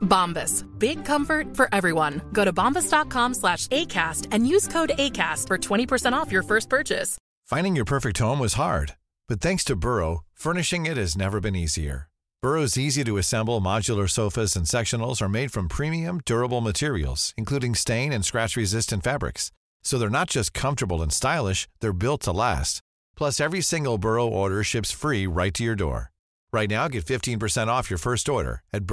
Bombas. Big comfort for everyone. Go to bombas.com slash ACAST and use code ACAST for 20% off your first purchase. Finding your perfect home was hard, but thanks to Burrow, furnishing it has never been easier. Burrow's easy to assemble modular sofas and sectionals are made from premium, durable materials, including stain and scratch resistant fabrics. So they're not just comfortable and stylish, they're built to last. Plus, every single Burrow order ships free right to your door. Right now, get 15% off your first order at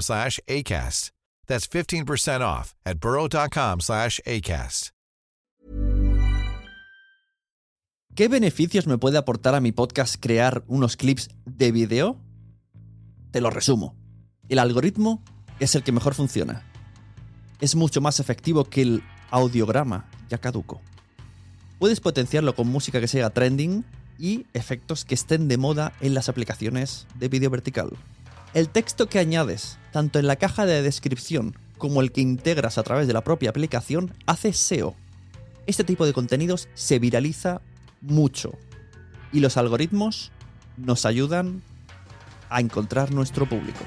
slash ACAST. That's 15% off at slash ACAST. ¿Qué beneficios me puede aportar a mi podcast crear unos clips de vídeo? Te lo resumo. El algoritmo es el que mejor funciona. Es mucho más efectivo que el audiograma ya caduco. Puedes potenciarlo con música que sea trending y efectos que estén de moda en las aplicaciones de vídeo vertical. El texto que añades, tanto en la caja de descripción como el que integras a través de la propia aplicación, hace SEO. Este tipo de contenidos se viraliza mucho y los algoritmos nos ayudan a encontrar nuestro público.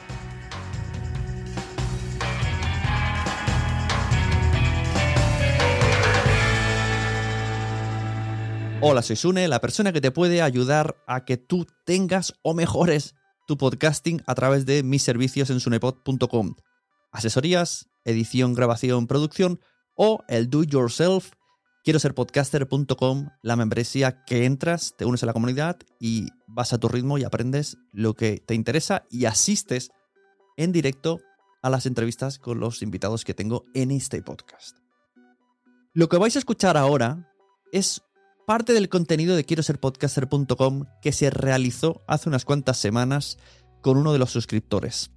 Hola, soy Sune, la persona que te puede ayudar a que tú tengas o mejores tu podcasting a través de mis servicios en sunepod.com. Asesorías, edición, grabación, producción o el do yourself. Quiero ser podcaster.com, la membresía que entras, te unes a la comunidad y vas a tu ritmo y aprendes lo que te interesa y asistes en directo a las entrevistas con los invitados que tengo en este podcast. Lo que vais a escuchar ahora es parte del contenido de quiero ser podcaster.com que se realizó hace unas cuantas semanas con uno de los suscriptores,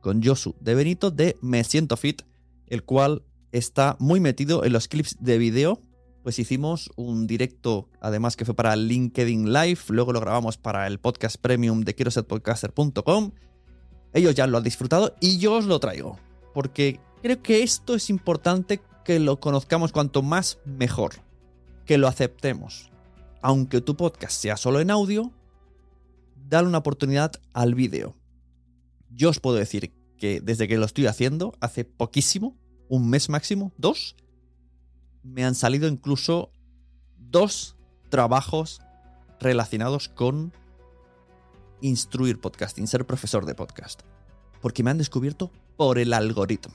con Josu de Benito de Me Siento Fit, el cual está muy metido en los clips de vídeo. Pues hicimos un directo, además que fue para LinkedIn Live, luego lo grabamos para el podcast premium de quiero ser podcaster.com. Ellos ya lo han disfrutado y yo os lo traigo, porque creo que esto es importante que lo conozcamos cuanto más mejor que lo aceptemos. Aunque tu podcast sea solo en audio, dale una oportunidad al vídeo. Yo os puedo decir que desde que lo estoy haciendo, hace poquísimo, un mes máximo, dos, me han salido incluso dos trabajos relacionados con instruir podcasting, ser profesor de podcast. Porque me han descubierto por el algoritmo.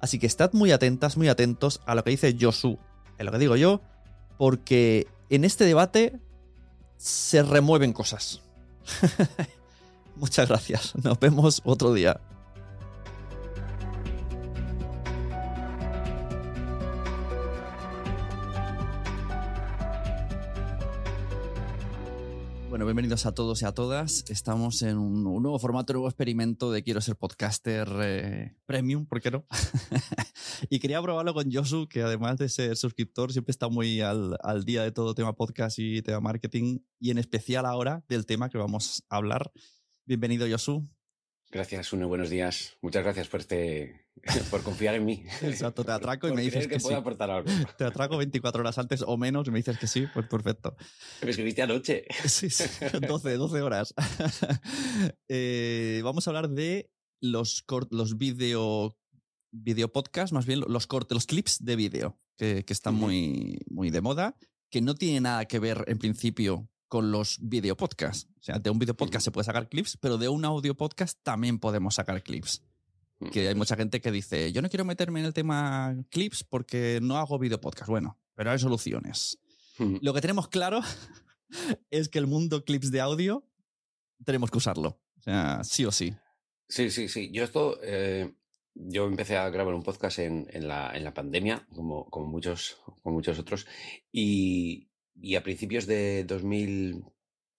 Así que estad muy atentas, muy atentos a lo que dice Josu, en lo que digo yo, porque en este debate se remueven cosas. Muchas gracias. Nos vemos otro día. Bueno, bienvenidos a todos y a todas. Estamos en un, nuevo formato, un nuevo experimento de Quiero ser podcaster eh, premium, ¿por qué no? y quería probarlo con Josu, que además de ser suscriptor, siempre está muy al, al día de todo tema podcast y tema marketing, y en especial ahora del tema que vamos a hablar. Bienvenido, Josu. Gracias, Une, buenos días. Muchas gracias por este por confiar en mí. Exacto, te atraco y Por me dices que, que, sí. puedo aportar algo. Te atraco 24 horas antes o menos y me dices que sí, pues perfecto. Me escribiste anoche. Sí, sí, 12, 12 horas. Eh, vamos a hablar de los, los video, video podcast, más bien los cortes, los clips de vídeo, que, que están muy, muy de moda, que no tiene nada que ver en principio con los video podcasts. O sea, de un video podcast se puede sacar clips, pero de un audio podcast también podemos sacar clips. Que hay mucha gente que dice, yo no quiero meterme en el tema clips porque no hago video podcast. Bueno, pero hay soluciones. Lo que tenemos claro es que el mundo clips de audio tenemos que usarlo. O sea, sí o sí. Sí, sí, sí. Yo esto, eh, yo empecé a grabar un podcast en, en, la, en la, pandemia, como, como, muchos, como muchos otros, y, y a principios de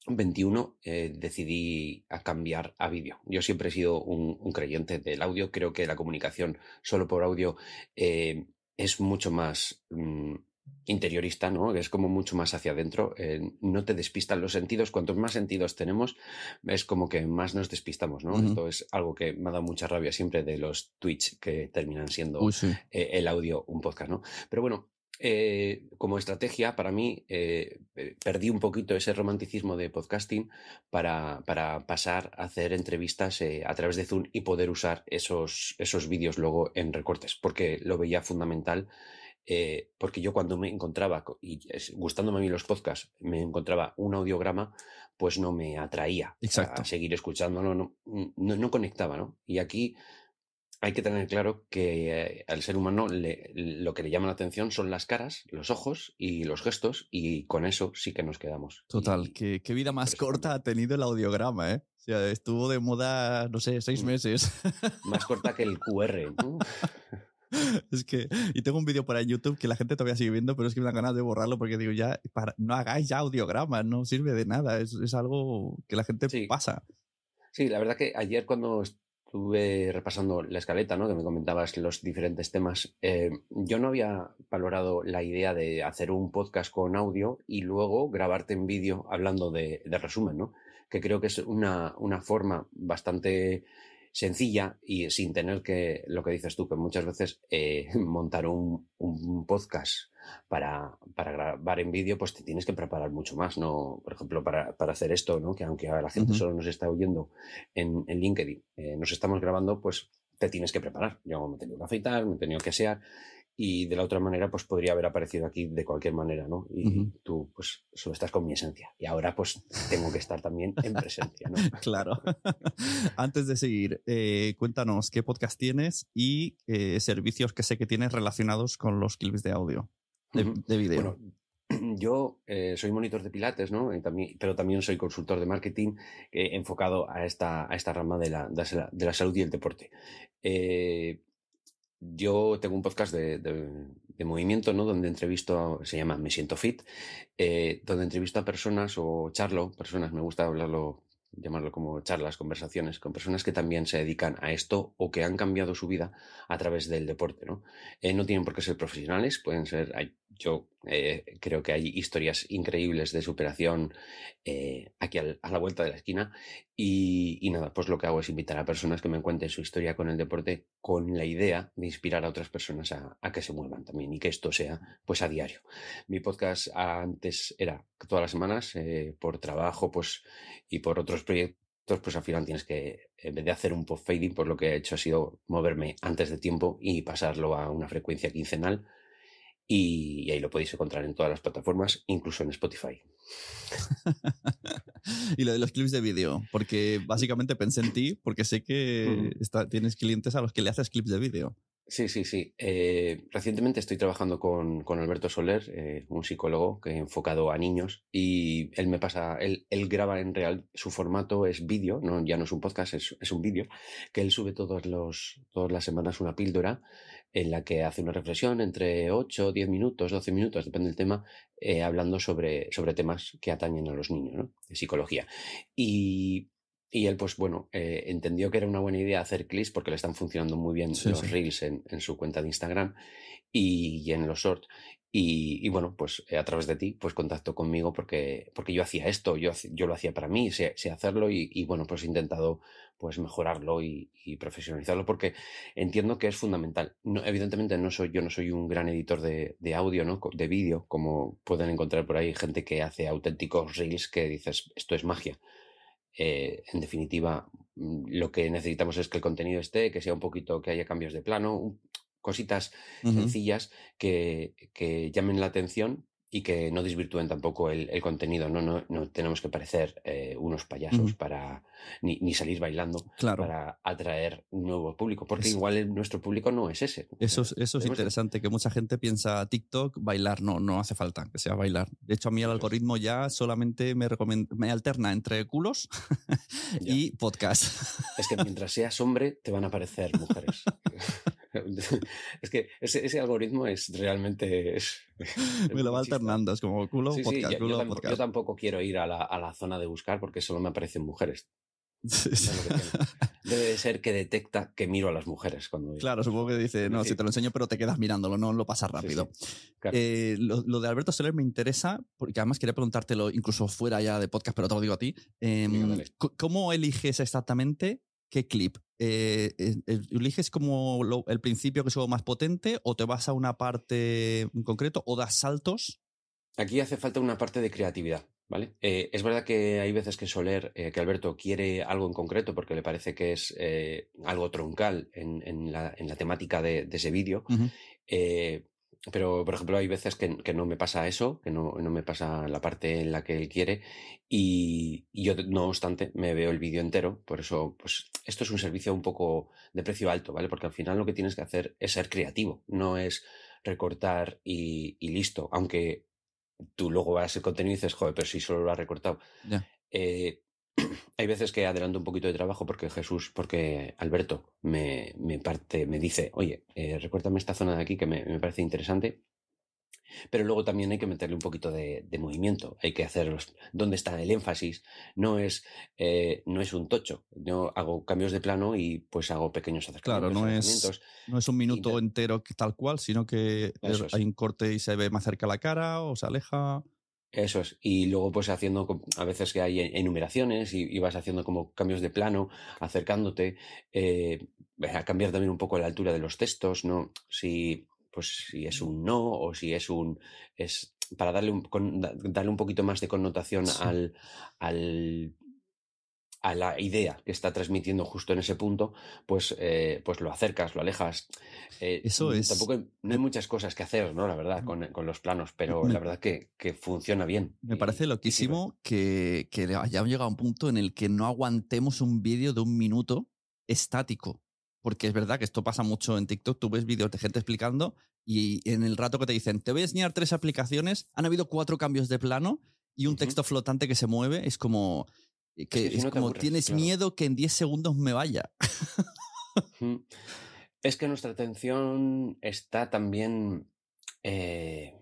2021 eh, decidí a cambiar a vídeo. Yo siempre he sido un, un, creyente del audio. Creo que la comunicación solo por audio eh, es mucho más mm, interiorista, ¿no? Es como mucho más hacia adentro. Eh, no te despistan los sentidos. Cuantos más sentidos tenemos, es como que más nos despistamos, ¿no? Uh -huh. Esto es algo que me ha dado mucha rabia siempre de los Twitch que terminan siendo sí. el audio un podcast, ¿no? Pero bueno, eh, como estrategia, para mí, eh, perdí un poquito ese romanticismo de podcasting para, para pasar a hacer entrevistas eh, a través de Zoom y poder usar esos, esos vídeos luego en recortes, porque lo veía fundamental. Eh, porque yo cuando me encontraba, y gustándome a mí los podcasts, me encontraba un audiograma, pues no me atraía Exacto. a seguir escuchándolo, no, no, no conectaba, ¿no? Y aquí hay que tener claro que eh, al ser humano le, lo que le llama la atención son las caras, los ojos y los gestos, y con eso sí que nos quedamos. Total, y, ¿qué, qué, vida más corta ha tenido el audiograma, ¿eh? O sea, estuvo de moda, no sé, seis mm. meses. Más corta que el QR. ¿no? es que, y tengo un vídeo por ahí en YouTube que la gente todavía sigue viendo, pero es que me dan ganas de borrarlo porque digo, ya, para, no hagáis ya audiogramas, no sirve de nada, es, es algo que la gente sí. pasa. Sí, la verdad que ayer cuando estuve repasando la escaleta, ¿no? Que me comentabas los diferentes temas. Eh, yo no había valorado la idea de hacer un podcast con audio y luego grabarte en vídeo hablando de, de, resumen, ¿no? Que creo que es una, una forma bastante sencilla y sin tener que, lo que dices tú, que muchas veces eh, montar un, un, podcast para, para grabar en vídeo, pues te tienes que preparar mucho más, ¿no? Por ejemplo, para, para hacer esto, ¿no? Que aunque la gente uh -huh. solo nos está oyendo en, en LinkedIn, eh, nos estamos grabando, pues te tienes que preparar. Yo me he tenido que afeitar, me he tenido que asear y de la otra manera pues podría haber aparecido aquí de cualquier manera, ¿no? Y uh -huh. tú pues solo estás con mi esencia y ahora pues tengo que estar también en presencia, ¿no? claro. Antes de seguir, eh, cuéntanos qué podcast tienes y eh, servicios que sé que tienes relacionados con los clips de audio, de, uh -huh. de video. Bueno, yo eh, soy monitor de pilates, ¿no? También, pero también soy consultor de marketing eh, enfocado a esta, a esta rama de la, de la, salud y el deporte. Eh, yo tengo un podcast de, de, movimiento, ¿no? Donde entrevisto, se llama Me Siento Fit, eh, donde entrevisto a personas o charlo, personas, me gusta hablarlo llamarlo como charlas, conversaciones con personas que también se dedican a esto o que han cambiado su vida a través del deporte, ¿no? Eh, no tienen por qué ser profesionales, pueden ser, yo eh, creo que hay historias increíbles de superación aquí a la vuelta de la esquina y, nada, pues lo que hago es invitar a personas que me cuenten su historia con el deporte con la idea de inspirar a otras personas a, que se muevan también y que esto sea pues a diario. Mi podcast antes era todas las semanas eh, por trabajo pues y por otros proyectos pues al final tienes que, en vez de hacer un post fading, pues lo que he hecho ha sido moverme antes de tiempo y pasarlo a una frecuencia quincenal. Y, ahí lo podéis encontrar en todas las plataformas, incluso en Spotify. y lo de los clips de vídeo, porque básicamente pensé en ti, porque sé que está, tienes clientes a los que le haces clips de vídeo. Sí, sí, sí. Eh, recientemente estoy trabajando con, con Alberto Soler, eh, un psicólogo que he enfocado a niños y él me pasa, él, él graba en real, su formato es vídeo, no, ya no es un podcast, es, es un vídeo, que él sube todos los, todas las semanas una píldora en la que hace una reflexión entre 8, 10 minutos, 12 minutos, depende del tema, eh, hablando sobre, sobre temas que atañen a los niños, ¿no? De psicología. Y y él, pues bueno, eh, entendió que era una buena idea hacer clips porque le están funcionando muy bien sí, los sí. reels en, en, su cuenta de Instagram y, y en los shorts. Y, y, bueno, pues eh, a través de ti, pues contactó conmigo porque, porque yo hacía esto, yo, yo lo hacía para mí, sé, sé hacerlo y, y, bueno, pues he intentado pues mejorarlo y, y, profesionalizarlo porque entiendo que es fundamental. No, evidentemente no soy, yo no soy un gran editor de, de audio, ¿no? De vídeo, como pueden encontrar por ahí gente que hace auténticos reels que dices, esto es magia eh, en definitiva, mm, lo que necesitamos es que el contenido esté, que sea un poquito, que haya cambios de plano, cositas uh -huh. sencillas que, que, llamen la atención y que no desvirtúen tampoco el, el contenido, ¿no? No, no tenemos que parecer eh, unos payasos para ni, ni salir bailando Claro. para atraer un nuevo público, porque Es- igual el- nuestro público no es ese. Eso es, eso es Tenemos que- interesante, que mucha gente piensa TikTok, bailar, no, no hace falta que sea bailar. De hecho, a mí el algoritmo ya solamente me, me alterna entre culos y podcast. Es que mientras seas hombre, te van a aparecer mujeres. es que ese, ese algoritmo es realmente. es- es me lo va alternando, es como culo, Sí, podcast, yo, yo culo, tampoco, yo podcast. tampoco quiero ir a la, a la zona de buscar porque solo me aparecen mujeres. Sí. Debe de ser que detecta que miro a las mujeres cuando. Claro, supongo que dice, no, si te lo enseño, pero te quedas mirándolo, no lo pasas rápido. claro. Eh, lo, lo de Alberto Soler me interesa, porque además quería preguntártelo incluso fuera ya de podcast, pero te lo digo a ti. Em, ¿Cómo eliges exactamente qué clip? Eh, eh, eh, ¿Eliges como lo- el principio que es más potente o te vas a una parte en concreto o das saltos? Aquí hace falta una parte de creatividad, ¿vale? Eh, es verdad que hay veces que Soler, eh, que Alberto quiere algo en concreto porque le parece que es algo troncal en, en la, en la temática de, de ese vídeo. Pero, por ejemplo, hay veces que, que no me pasa eso, que no, no me pasa la parte en la que él quiere y, y yo, no obstante, me veo el vídeo entero. Por eso, pues, esto es un servicio un poco de precio alto, ¿vale? Porque al final lo que tienes que hacer es ser creativo, no es recortar y, y listo. Aunque tú luego vas el contenido y dices, joder, pero si solo lo has recortado. Eh, hay veces que adelanto un poquito de trabajo porque Jesús, porque Alberto me, me parte, me dice, oye, eh, recuérdame esta zona de aquí que me, me parece interesante. Pero luego también hay que meterle un poquito de, de movimiento. Hay que hacer los, dónde está el énfasis. No es, eh, no es un tocho. Yo hago cambios de plano y pues hago pequeños Claro, acercamientos. no es-. No es un minuto entero tal cual, sino que es. hay un corte y se ve más cerca la cara o se aleja. Eso es. Y luego pues haciendo, a veces que hay enumeraciones y, y vas haciendo como cambios de plano, acercándote, eh, a cambiar también un poco la altura de los textos, ¿no? Si, pues si es un no o si es un, es para darle un, con- da- darle un poquito más de connotación Sí. al, al, a la idea que está transmitiendo justo en ese punto, pues, eh, pues lo acercas, lo alejas. Eh, Eso es- Tampoco hay, no hay muchas cosas que hacer, ¿no? La verdad, con, con los planos, pero Me- la verdad que, que funciona bien. Me parece loquísimo que, que hayamos llegado a un punto en el que no aguantemos un vídeo de un minuto estático. Porque es verdad que esto pasa mucho en TikTok. Tú ves vídeos de gente explicando y en el rato que te dicen, te voy a enseñar tres aplicaciones, han habido cuatro cambios de plano y un texto flotante que se mueve. Es como, que, si es no como aburres, tienes claro. miedo que en 10 segundos me vaya. Es que nuestra atención está también. eh,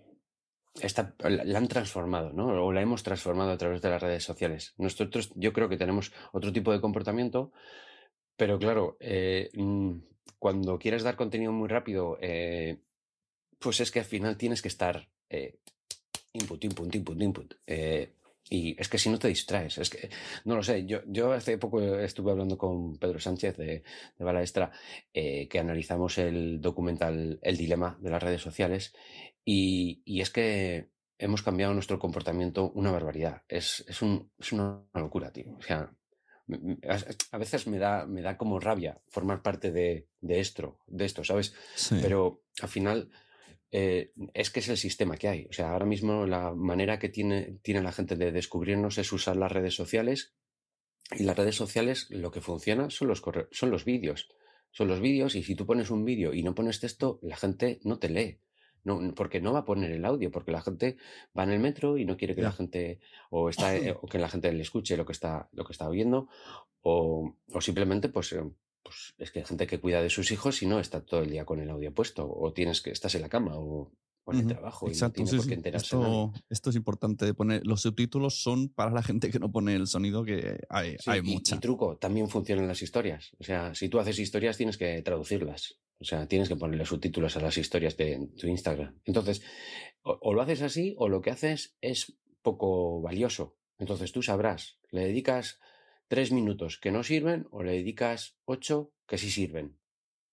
está, la han transformado, ¿no? O la hemos transformado a través de las redes sociales. Nosotros, yo creo que tenemos otro tipo de comportamiento, pero claro, eh, mm, cuando quieres dar contenido muy rápido, eh, pues es que al final tienes que estar input, input, input, input. eh, y es que si no te distraes, es que, no lo sé, yo, yo hace poco estuve hablando con Pedro Sánchez de, de Bala Extra, eh, que analizamos el documental El Dilema de las redes sociales, y, y es que hemos cambiado nuestro comportamiento una barbaridad. Es, es, un, es una locura, tío. O sea, a veces me da, me da como rabia formar parte de, de esto, de esto, ¿sabes? Pero al final eh, es que es el sistema que hay. O sea, ahora mismo la manera que tiene, tiene la gente de descubrirnos es usar las redes sociales. Y las redes sociales lo que funciona son los, corre- son los vídeos. Son los vídeos y si tú pones un vídeo y no pones texto, la gente no te lee. No, porque no va a poner el audio, porque la gente va en el metro y no quiere que Ya. la gente o está eh, o que la gente le escuche lo que está lo que está oyendo o, o simplemente pues eh, pues es que hay gente que cuida de sus hijos y no está todo el día con el audio puesto, o tienes que estás en la cama o, o en el trabajo y Exacto, no tiene sí, por qué. Esto, esto es importante de poner. Los subtítulos son para la gente que no pone el sonido, que hay, Sí, hay y- mucha. Y, truco, también funcionan las historias. O sea, si tú haces historias tienes que traducirlas. O sea, tienes que ponerle subtítulos a las historias de tu Instagram. Entonces, o, o lo haces así o lo que haces es poco valioso. Entonces tú sabrás, le dedicas tres minutos que no sirven o le dedicas ocho que sí sirven.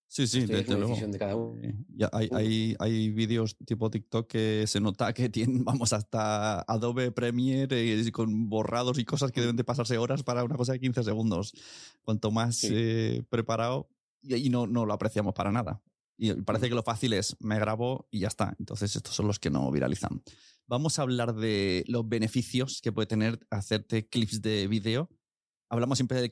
Sí, sí, es desde una luego. decisión de cada uno. Eh, ya hay, hay, hay vídeos tipo TikTok que se nota que tienen, vamos, hasta Adobe Premiere eh, con borrados y cosas que deben de pasarse horas para una cosa de 15 segundos. Cuanto más Sí. eh, preparado, y ahí no, no lo apreciamos para nada. Y parece que lo fácil es me grabo y ya está. Entonces estos son los que no viralizan. Vamos a hablar de los beneficios que puede tener hacerte clips de vídeo. Hablamos siempre del,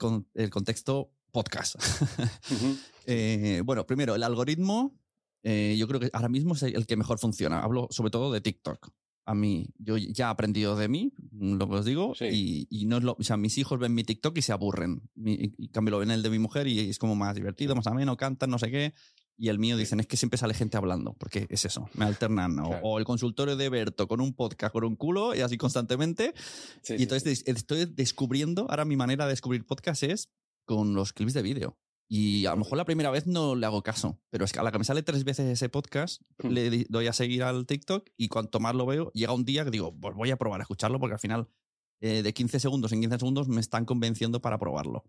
contexto podcast. Eh, bueno, primero, el algoritmo, eh, yo creo que ahora mismo es el que mejor funciona. Hablo sobre todo de TikTok a mí, yo ya he aprendido de mí, lo que os digo, y, no es lo, o sea, mis hijos ven mi TikTok y se aburren. y cambio lo ven el de mi mujer y es como más divertido, más ameno, cantan, no sé qué. Y el mío dicen, es que siempre sale gente hablando, porque es eso, me alternan. O, el consultorio de Berto con un podcast, con un culo, y así constantemente. y entonces estoy descubriendo, ahora mi manera de descubrir podcast es con los clips de vídeo. Y a lo mejor la primera vez no le hago caso, pero es que a la que me sale tres veces ese podcast, hmm. le doy a seguir al TikTok y cuanto más lo veo, llega un día que digo, pues voy a probar a escucharlo porque al final eh, de 15 segundos en 15 segundos me están convenciendo para probarlo.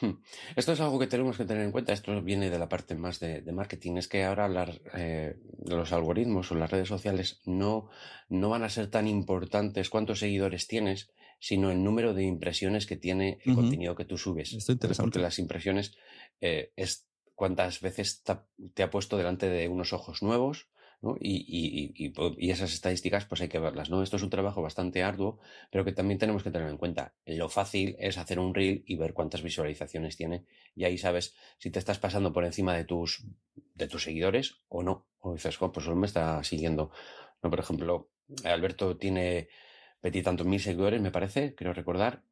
Hmm. Esto es algo que tenemos que tener en cuenta. Esto viene de la parte más de, marketing. Es que ahora eh, los algoritmos o las redes sociales no, no van a ser tan importantes cuántos seguidores tienes, sino el número de impresiones que tiene el contenido que tú subes. Esto es interesante. Porque las impresiones eh, es cuántas veces te ha puesto delante de unos ojos nuevos, ¿no? Y, y, y, esas estadísticas pues hay que verlas, ¿no? Esto es un trabajo bastante arduo, pero que también tenemos que tener en cuenta. Lo fácil es hacer un reel y ver cuántas visualizaciones tiene y ahí sabes si te estás pasando por encima de tus, de tus seguidores o no. O dices, pues solo me está siguiendo. No, por ejemplo, Alberto tiene tantos mil seguidores, me parece, creo recordar,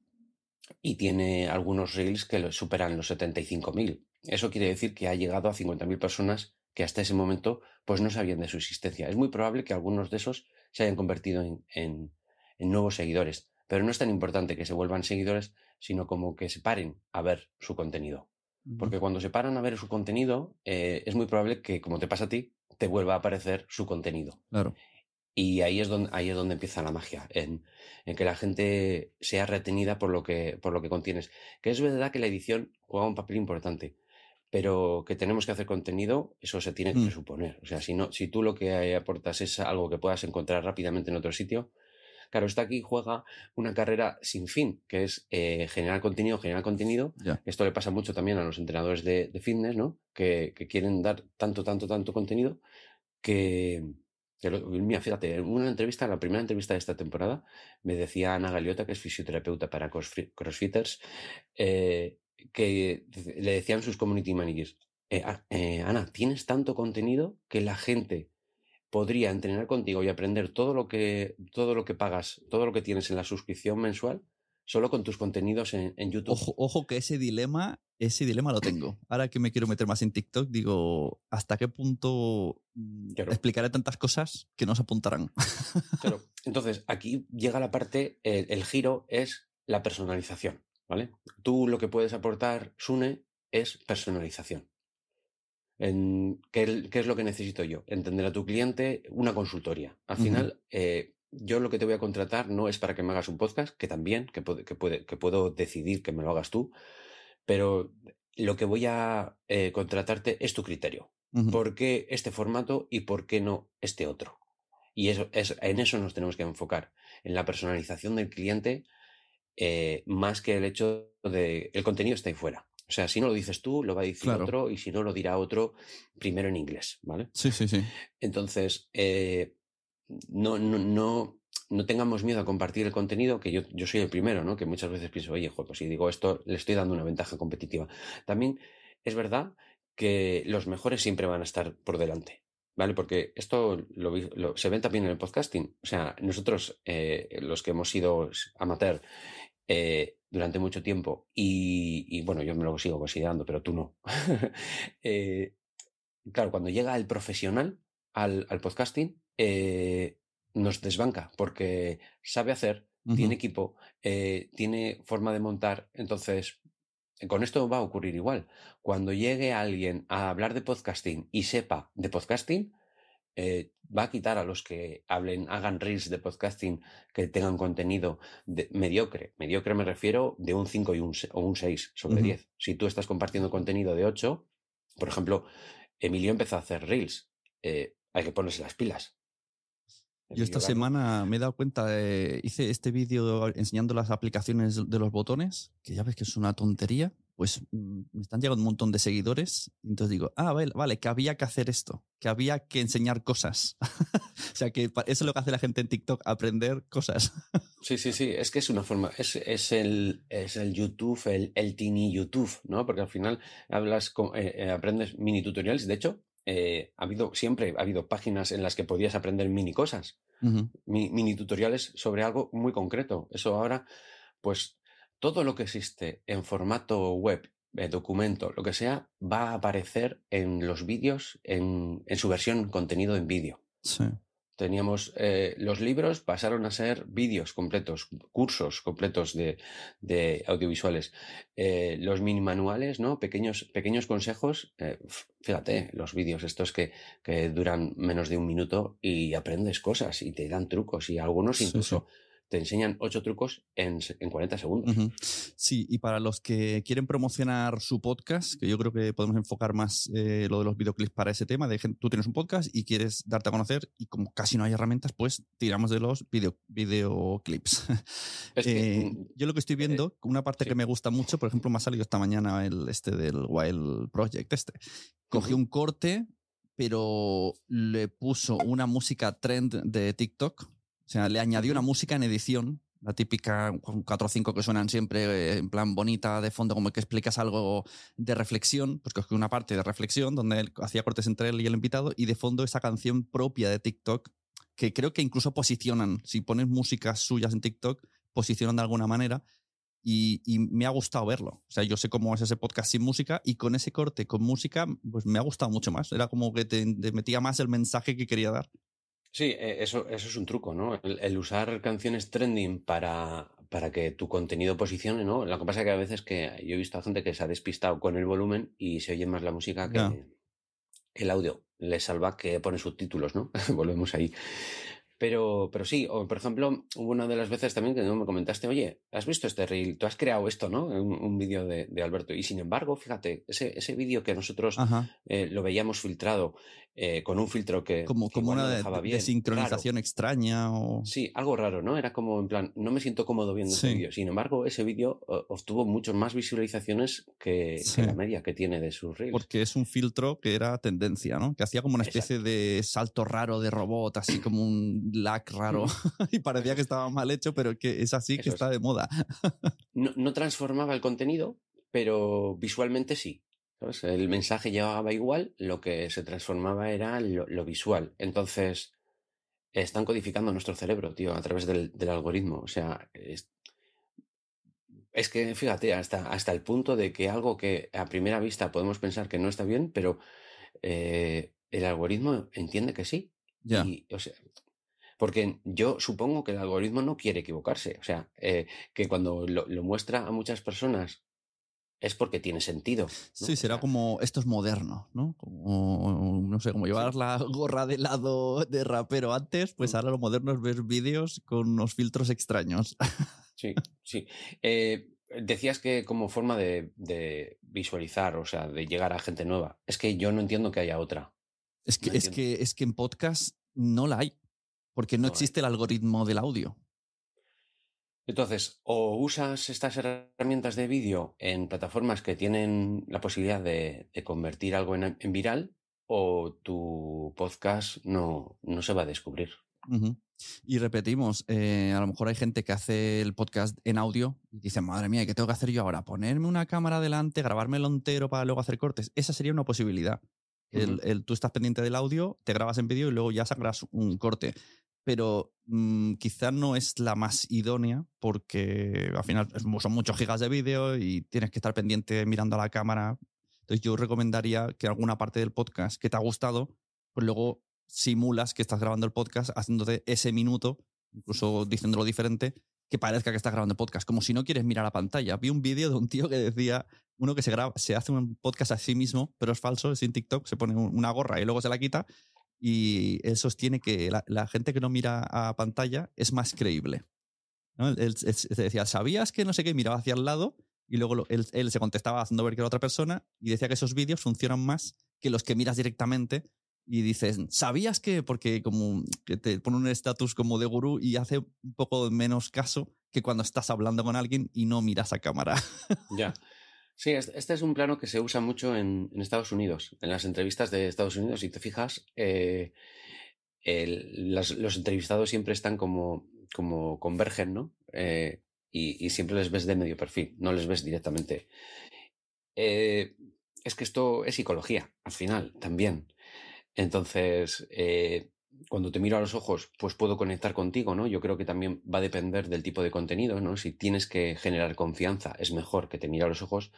y tiene algunos reels que superan los 75.000. Eso quiere decir que ha llegado a 50.000 personas que hasta ese momento pues no sabían de su existencia. Es muy probable que algunos de esos se hayan convertido en, en, nuevos seguidores, pero no es tan importante que se vuelvan seguidores, sino como que se paren a ver su contenido. Porque cuando se paran a ver su contenido, eh, es muy probable que, como te pasa a ti, te vuelva a aparecer su contenido. Claro. Y ahí es donde, ahí es donde empieza la magia, en, en, que la gente sea retenida por lo que, por lo que contienes. Que es verdad que la edición juega un papel importante pero que tenemos que hacer contenido, eso se tiene que mm. presuponer. O sea, si, no, si tú lo que aportas es algo que puedas encontrar rápidamente en otro sitio, claro, está aquí juega una carrera sin fin, que es eh, generar contenido, generar contenido. Esto le pasa mucho también a los entrenadores de, fitness, ¿no? Que, que, quieren dar tanto, tanto, tanto contenido que, que mira, fíjate, en una entrevista, en la primera entrevista de esta temporada, me decía Ana Galiota, que es fisioterapeuta para crossfitters, eh, que le decían sus community managers, eh, eh, Ana, tienes tanto contenido que la gente podría entrenar contigo y aprender todo lo que, todo lo que pagas, todo lo que tienes en la suscripción mensual, solo con tus contenidos en, YouTube. Ojo, ojo, que ese dilema, ese dilema lo tengo. Ahora que me quiero meter más en TikTok, digo, ¿hasta qué punto mm, explicaré tantas cosas que no se apuntarán? Claro. Entonces, aquí llega la parte, el giro es la personalización. ¿Vale? Tú lo que puedes aportar, Sune, es personalización. En, ¿qué, es lo que necesito yo? Entender a tu cliente, una consultoría. Al final, eh, yo lo que te voy a contratar no es para que me hagas un podcast, que también, que, puede, que, puede, que puedo decidir que me lo hagas tú, pero lo que voy a eh, contratarte es tu criterio. ¿Por qué este formato y por qué no este otro? Y eso, es, en eso nos tenemos que enfocar, en la personalización del cliente eh, más que el hecho de el contenido está ahí fuera. O sea, si no lo dices tú, lo va a decir otro, y si no, lo dirá otro primero en inglés, ¿vale? Sí, sí, sí. Entonces, eh, no, no, no, no tengamos miedo a compartir el contenido, que yo, yo soy el primero, ¿no? Que muchas veces pienso, oye, pues si digo esto, le estoy dando una ventaja competitiva. También es verdad que los mejores siempre van a estar por delante. ¿Vale? Porque esto lo, se ve también en el podcasting. O sea, nosotros, eh, los que hemos sido amateur eh, durante mucho tiempo, y, bueno, yo me lo sigo considerando, pero tú no. Eh, claro, cuando llega el profesional al, podcasting, nos desbanca porque sabe hacer, tiene equipo, tiene forma de montar, entonces con esto va a ocurrir igual. Cuando llegue alguien a hablar de podcasting y sepa de podcasting, eh, va a quitar a los que hablen, hagan reels de podcasting que tengan contenido mediocre. Mediocre me refiero de un 5 y un, o un 6 sobre 10. Si tú estás compartiendo contenido de 8, por ejemplo, Emilio empezó a hacer reels. Eh, hay que ponerse las pilas. Yo esta semana me he dado cuenta, hice este vídeo enseñando las aplicaciones de los botones, que ya ves que es una tontería, pues mm, me están llegando un montón de seguidores. Y entonces digo, ah, vale, vale, que había que hacer esto, que había que enseñar cosas. o sea, que eso es lo que hace la gente en TikTok, aprender cosas. sí, sí, sí, es que es una forma, es, es, el, es el YouTube, el, el tiny YouTube, ¿no? Porque al final hablas, con, eh, eh, aprendes mini tutoriales. De hecho, eh, ha habido, siempre ha habido páginas en las que podías aprender mini cosas, mini tutoriales sobre algo muy concreto. Eso ahora, pues todo lo que existe en formato web, eh, documento, lo que sea, va a aparecer en los vídeos, en, su versión contenido en vídeo. Sí. Teníamos eh, los libros, pasaron a ser vídeos completos, cursos completos de, audiovisuales. Eh, los mini manuales, ¿no? Pequeños, pequeños consejos. fíjate, los vídeos estos que, que, duran menos de un minuto y aprendes cosas y te dan trucos y algunos incluso te enseñan ocho trucos en, en 40 segundos. Sí, y para los que quieren promocionar su podcast, que yo creo que podemos enfocar más eh, lo de los videoclips para ese tema, de tú tienes un podcast y quieres darte a conocer y como casi no hay herramientas, pues tiramos de los video, videoclips. Eh, mm, yo lo que estoy eh, viendo, una parte que me gusta mucho, por ejemplo, me ha salido esta mañana el este del Wild Project este. Cogí un corte pero le puso una música trend de TikTok o sea, le añadió una música en edición, la típica 4 o 5 que suenan siempre eh, en plan bonita de fondo, como que explicas algo de reflexión, pues cogí una parte de reflexión donde él hacía cortes entre él y el invitado, y de fondo esa canción propia de TikTok, que creo que incluso posicionan, si pones músicas suyas en TikTok, posicionan de alguna manera. Y, me ha gustado verlo. O sea, yo sé cómo es ese podcast sin música y con ese corte con música, pues me ha gustado mucho más. Era como que te metía más el mensaje que quería dar. Sí, e, eso, eso es un truco, ¿no? El, usar canciones trending para, para que tu contenido posicione, ¿no? Lo que pasa es que a veces que yo he visto a gente que se ha despistado con el volumen y se oye más la música que el audio. Le salva que pone subtítulos, ¿no? Volvemos ahí. Pero, pero sí, o por ejemplo, hubo una de las veces también que me comentaste, oye, ¿has visto este reel? Tú has creado esto, ¿no? Un, vídeo de, Alberto. Y sin embargo, fíjate, ese, ese vídeo que nosotros eh, lo veíamos filtrado eh, con un filtro que. Como, como una de, sincronización extraña o. Sí, algo raro, ¿no? Era como en plan, no me siento cómodo viendo ese vídeo. Sin embargo, ese vídeo obtuvo muchas más visualizaciones que, la media que tiene de sus reels. Porque es un filtro que era tendencia, ¿no? Que hacía como una especie de salto raro de robot, así como un lag raro y parecía que estaba mal hecho, pero que es así que está de moda. no, transformaba el contenido, pero visualmente sí. El mensaje llevaba igual, lo que se transformaba era lo, visual. Entonces, están codificando nuestro cerebro, tío, a través del, algoritmo. O sea, es, que, fíjate, hasta, hasta el punto de que algo que a primera vista podemos pensar que no está bien, pero eh, el algoritmo entiende que sí. Ya. o sea, porque yo supongo que el algoritmo no quiere equivocarse. O sea, eh, que cuando lo, muestra a muchas personas es porque tiene sentido. Sí, será como esto es moderno, ¿no? Como, no sé, como llevar la gorra de lado de rapero antes, pues mm. ahora lo moderno es ver vídeos con unos filtros extraños. Sí, sí. Eh, decías que como forma de, visualizar, o sea, de llegar a gente nueva. Es que yo no entiendo que haya otra. Es que, es que, es que en podcast no la hay porque no, existe el algoritmo del audio. Entonces, o usas estas herramientas de vídeo en plataformas que tienen la posibilidad de, convertir algo en, viral, o tu podcast no, no se va a descubrir. Y repetimos, eh, a lo mejor hay gente que hace el podcast en audio y dice, madre mía, ¿qué tengo que hacer yo ahora? ¿Ponerme una cámara delante, grabármelo entero para luego hacer cortes? Esa sería una posibilidad. el, tú estás pendiente del audio, te grabas en vídeo y luego ya sacarás un corte pero mm, quizá no es la más idónea porque al final son muchos gigas de vídeo y tienes que estar pendiente mirando a la cámara. Entonces yo recomendaría que alguna parte del podcast que te ha gustado, pues luego simulas que estás grabando el podcast haciéndote ese minuto, incluso diciéndolo diferente, que parezca que estás grabando el podcast, como si no quieres mirar la pantalla. Vi un vídeo de un tío que decía, uno que se graba, se hace un podcast a sí mismo, pero es falso, es sin TikTok, se pone una gorra y luego se la quita y él sostiene que la, gente que no mira a pantalla es más creíble. Él, decía, ¿sabías que no sé qué? Miraba hacia el lado y luego él, se contestaba haciendo ver que era otra persona y decía que esos vídeos funcionan más que los que miras directamente y dices, ¿sabías que? Porque como que te pone un estatus como de gurú y hace un poco menos caso que cuando estás hablando con alguien y no miras a cámara. Ya. Sí, este es un plano que se usa mucho en, Estados Unidos, en las entrevistas de Estados Unidos. Si te fijas, eh, los entrevistados siempre están como, como convergen, ¿no? Eh, y, siempre les ves de medio perfil, no les ves directamente. Eh, es que esto es psicología, al final, también. Entonces, cuando te miro a los ojos, pues puedo conectar contigo, ¿no? Yo creo que también va a depender del tipo de contenido, ¿no? Si tienes que generar confianza, es mejor que te mire a los ojos,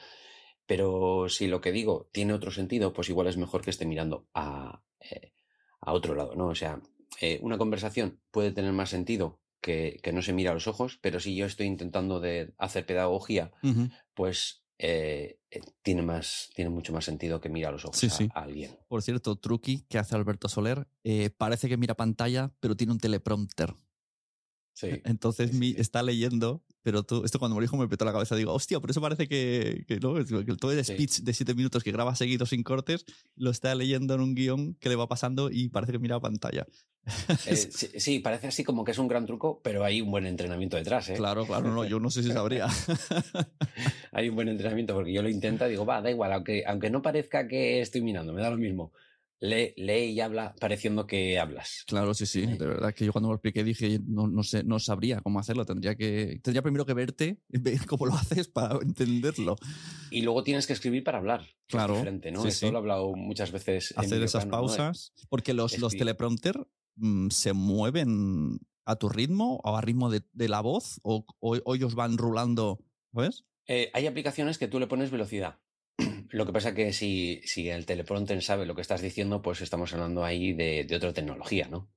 pero si lo que digo tiene otro sentido, pues igual es mejor que esté mirando a, eh, otro lado, ¿no? O sea, eh, una conversación puede tener más sentido que, no se mira a los ojos, pero si yo estoy intentando de hacer pedagogía, pues eh, eh, tiene, más, tiene mucho más sentido que mira a los ojos a, alguien. Por cierto, truqui que hace Alberto Soler, eh, parece que mira pantalla, pero tiene un teleprompter. Sí. Entonces está leyendo pero tú, esto cuando me dijo me petó la cabeza. Digo, hostia, por eso parece que, que, ¿no? que todo el speech de siete minutos que graba seguido sin cortes lo está leyendo en un guion que le va pasando y parece que mira a pantalla. Eh, sí, parece así como que es un gran truco, pero hay un buen entrenamiento detrás. ¿eh? Claro, claro, no, yo no sé si sabría. hay un buen entrenamiento porque yo lo intento digo, va, da igual, aunque, aunque no parezca que estoy mirando, me da lo mismo lee, lee y habla pareciendo que hablas. Claro, sí, sí. De verdad que yo cuando me lo expliqué dije, no, no, sé, no sabría cómo hacerlo. Tendría que tendría primero que verte, ver cómo lo haces para entenderlo. Y luego tienes que escribir para hablar. Claro. diferente, ¿no? Esto lo he hablado muchas veces. Hacer esas pausas. Porque los, los teleprompter mm, se mueven a tu ritmo o a ritmo de, de la voz o, o, ellos van rulando, ¿sabes? Eh, hay aplicaciones que tú le pones velocidad. Lo que pasa que si, si el teleprompter sabe lo que estás diciendo, pues estamos hablando ahí de, otra tecnología, ¿no?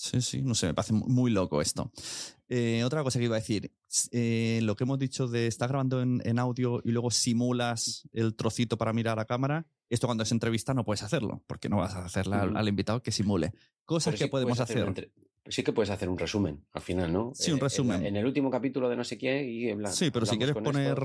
Sí, sí, no sé, me parece muy loco esto. Eh, otra cosa que iba a decir, eh, lo que hemos dicho de estar grabando en, audio y luego simulas el trocito para mirar a cámara, esto cuando es entrevista no puedes hacerlo, porque no vas a hacerle al, invitado que simule. Cosas que podemos hacer sí que puedes hacer un resumen al final, ¿no? Sí, un eh, resumen. En, el último capítulo de no sé qué y en Sí, pero si quieres poner,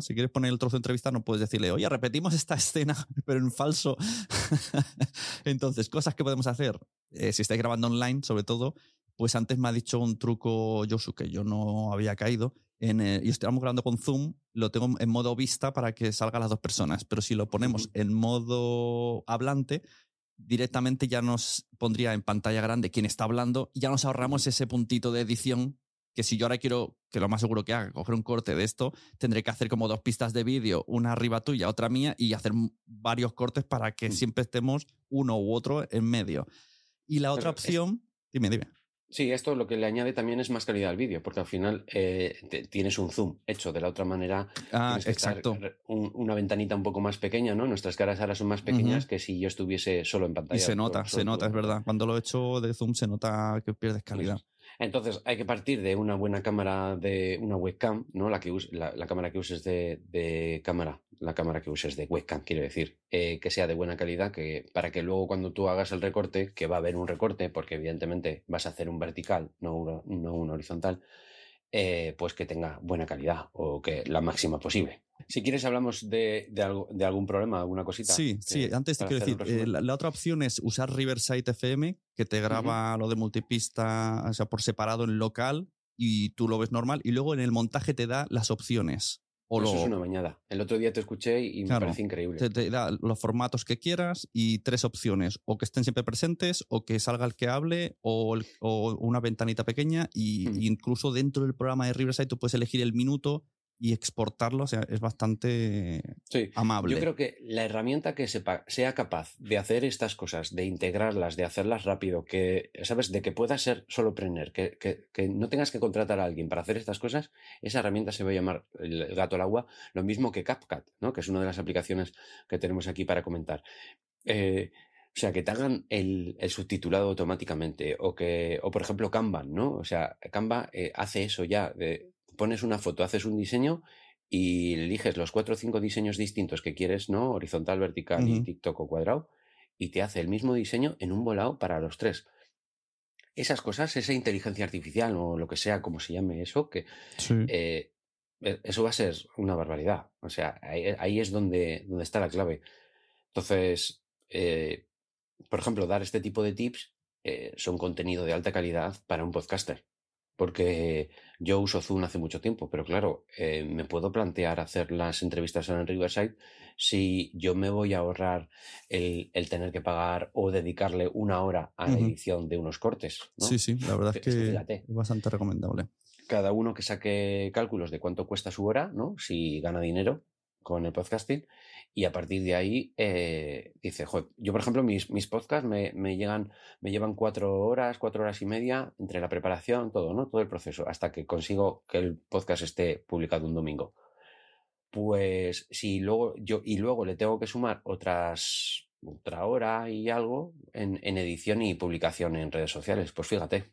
si quieres poner el trozo de entrevista no puedes decirle, oye, repetimos esta escena, pero en falso. Entonces, cosas que podemos hacer, eh, si estáis grabando online, sobre todo, pues antes me ha dicho un truco Josu que yo no había caído. En, y estamos grabando con Zoom, lo tengo en modo vista para que salgan las dos personas, pero si lo ponemos en modo hablante, directamente ya nos pondría en pantalla grande quién está hablando y ya nos ahorramos ese puntito de edición que si yo ahora quiero, que lo más seguro que haga, coger un corte de esto, tendré que hacer como dos pistas de vídeo, una arriba tuya, otra mía, y hacer varios cortes para que siempre estemos uno u otro en medio. Y la otra opción, dime, dime. Sí, esto lo que le añade también es más calidad al vídeo, porque al final eh, tienes un zoom hecho de la otra manera. Ah, exacto. una ventanita un poco más pequeña, ¿no? Nuestras caras ahora son más pequeñas que si yo estuviese solo en pantalla. Y se nota, se nota, es verdad. Cuando lo he hecho de zoom se nota que pierdes calidad. Entonces hay que partir de una buena cámara de una webcam, ¿no? La, que la, cámara que uses de, cámara, la cámara que uses de webcam, quiero decir, eh, que sea de buena calidad, que para que luego cuando tú hagas el recorte, que va a haber un recorte, porque evidentemente vas a hacer un vertical, no, no un horizontal, eh, pues que tenga buena calidad o que la máxima posible. Si quieres, hablamos de, de, algún problema, alguna cosita. Sí, sí. Antes te quiero decir, eh, la, otra opción es usar Riverside FM, que te graba lo de multipista, o sea, por separado en local y tú lo ves normal. Y luego en el montaje te da las opciones. O Eso es una bañada. El otro día te escuché y me parece increíble. Te, da los formatos que quieras y tres opciones. O que estén siempre presentes, o que salga el que hable, o, una ventanita pequeña. Y incluso dentro del programa de Riverside tú puedes elegir el minuto y exportarlo, o sea, es bastante amable. Yo creo que la herramienta que sepa, sea capaz de hacer estas cosas, de integrarlas, de hacerlas rápido, que, ¿sabes? De que pueda ser solo prender, que, que, no tengas que contratar a alguien para hacer estas cosas, esa herramienta se va a llamar el gato al agua, lo mismo que CapCut, ¿no? Que es una de las aplicaciones que tenemos aquí para comentar. Eh, o sea, que te hagan el, el, subtitulado automáticamente. O que, o por ejemplo, Canva, ¿no? O sea, Canva eh, hace eso ya. De, pones una foto, haces un diseño y eliges los cuatro o cinco diseños distintos que quieres, ¿no? Horizontal, vertical y TikTok o cuadrado, y te hace el mismo diseño en un volado para los tres. Esas cosas, esa inteligencia artificial o lo que sea, como se llame eso, que eh, e, eso va a ser una barbaridad. O sea, ahí, es donde, donde, está la clave. Entonces, eh, por ejemplo, dar este tipo de tips eh, son contenido de alta calidad para un podcaster porque yo uso Zoom hace mucho tiempo, pero claro, eh, me puedo plantear hacer las entrevistas en Riverside si yo me voy a ahorrar el, tener que pagar o dedicarle una hora a la edición de unos cortes. Sí, sí, la verdad es que es bastante recomendable. Cada uno que saque cálculos de cuánto cuesta su hora, ¿no? Si gana dinero con el podcasting y a partir de ahí eh, dice, yo por ejemplo mis, mis podcasts me, me, llegan, me llevan cuatro horas, cuatro horas y media entre la preparación, todo, ¿no? Todo el proceso, hasta que consigo que el podcast esté publicado un domingo. Pues si luego yo, y luego le tengo que sumar otras, otra hora y algo en, en edición y publicación en redes sociales, pues fíjate.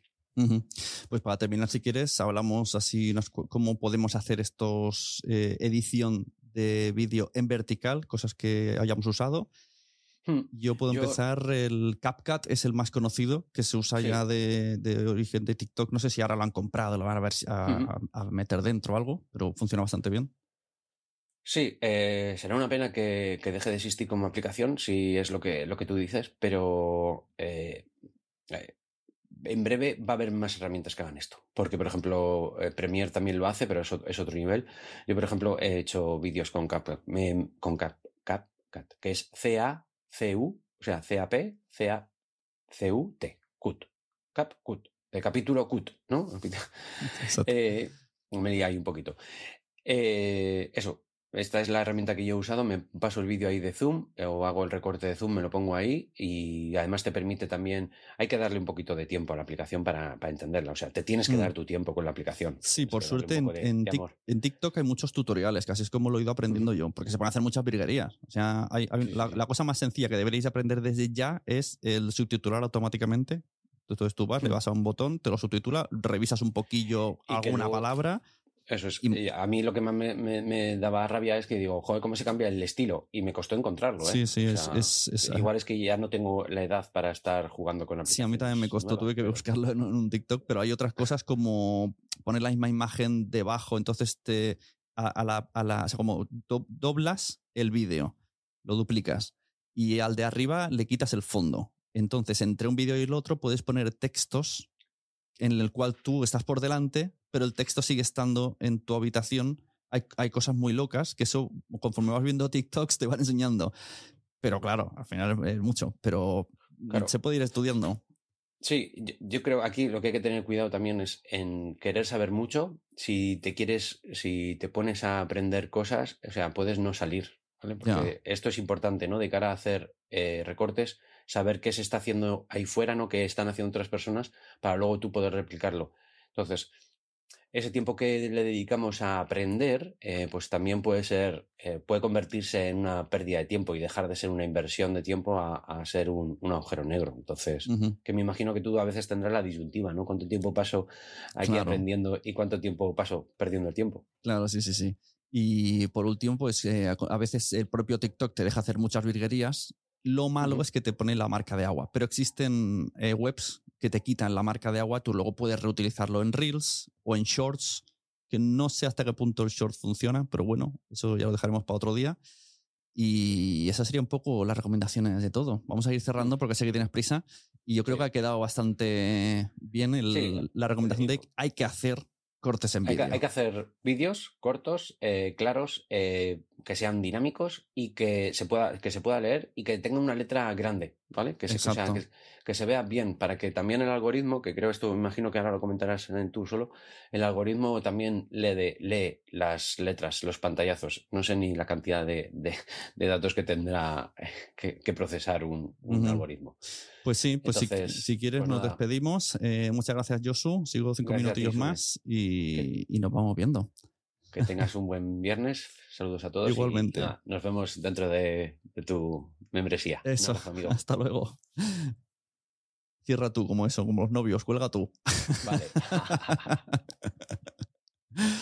Pues para terminar, si quieres, hablamos así cómo podemos hacer estos eh, edición de vídeo en vertical, cosas que hayamos usado. Hmm. Yo puedo empezar, el CapCut es el más conocido, que se usa ya de, origen de TikTok. No sé si ahora lo han comprado, lo van a, ver, a, meter dentro o algo, pero funciona bastante bien. Sí, eh, será una pena que, deje de existir como aplicación, si es lo que, lo que tú dices, pero eh, eh, en breve va a haber más herramientas que hagan esto. Porque, por ejemplo, Premiere también lo hace, pero es, es, otro nivel. Yo, por ejemplo, he hecho vídeos con CapCut, con Cap, que es C-A-C-U, o sea, C-A-P, C-A-C-U-T, CUT. CapCut, el capítulo CUT, ¿no? eh, me ahí un poquito. eso, esta es la herramienta que yo he usado, me paso el vídeo ahí de Zoom eh, o hago el recorte de Zoom, me lo pongo ahí y además te permite también, hay que darle un poquito de tiempo a la aplicación para, entenderla, o sea, te tienes que mm. dar tu tiempo con la aplicación. Sí, por suerte en, TikTok hay muchos tutoriales, casi es como lo he ido aprendiendo yo, porque se pueden hacer muchas virguerías. O sea, la, cosa más sencilla que deberéis aprender desde ya es el subtitular automáticamente. Entonces tú vas, le vas a un botón, te lo subtitula, revisas un poquillo alguna palabra eso es. Y, a mí lo que más me, daba rabia es que digo, joder, cómo se cambia el estilo. Y me costó encontrarlo. ¿eh? Sí, sí, es, Igual es que ya no tengo la edad para estar jugando con Sí, a mí también me costó, tuve que buscarlo en un TikTok, pero hay otras cosas como poner la misma imagen debajo, entonces te. A, la, a la, o sea, como doblas el vídeo, lo duplicas y al de arriba le quitas el fondo. Entonces, entre un vídeo y el otro puedes poner textos en el cual tú estás por delante pero el texto sigue estando en tu habitación. Hay, cosas muy locas que eso, conforme vas viendo TikToks, te van enseñando. Pero claro, al final es mucho, pero se puede ir estudiando. Sí, yo, creo aquí lo que hay que tener cuidado también es en querer saber mucho. Si te quieres, si te pones a aprender cosas, o sea, puedes no salir, Porque esto es importante, ¿no? De cara a hacer eh, recortes, saber qué se está haciendo ahí fuera, ¿no? Qué están haciendo otras personas, para luego tú poder replicarlo. Entonces, ese tiempo que le dedicamos a aprender, eh, pues también puede ser, eh, puede convertirse en una pérdida de tiempo y dejar de ser una inversión de tiempo a, ser un, agujero negro. Entonces, que me imagino que tú a veces tendrás la disyuntiva, ¿no? ¿Cuánto tiempo paso aquí aprendiendo y cuánto tiempo paso perdiendo el tiempo? Claro, sí, sí, sí. Y por último, pues eh, a veces el propio TikTok te deja hacer muchas virguerías lo malo es que te pone la marca de agua, pero existen eh, webs que te quitan la marca de agua, tú luego puedes reutilizarlo en Reels o en Shorts, que no sé hasta qué punto el Shorts funciona, pero bueno, eso ya lo dejaremos para otro día. Y esas serían un poco las recomendaciones de todo. Vamos a ir cerrando porque sé que tienes prisa y yo creo que ha quedado bastante bien la recomendación de que hay que hacer cortes en vídeo. Hay, que hacer vídeos cortos, eh, claros, eh, que sean dinámicos y que se, pueda, que se pueda leer y que tenga una letra grande, ¿vale? Que se, que, se vea bien para que también el algoritmo, que creo esto, me imagino que ahora lo comentarás en tú solo, el algoritmo también lee, lee las letras, los pantallazos. No sé ni la cantidad de, datos que tendrá que, procesar un, algoritmo. Pues sí, pues si, quieres pues nos despedimos. Eh, muchas gracias, Josu. Sigo cinco minutillos más y, y nos vamos viendo. Que tengas un buen viernes. Saludos a todos. Igualmente. nos vemos dentro de, tu membresía. Eso. Hasta luego. Cierra tú como eso, como los novios. Cuelga tú. Vale.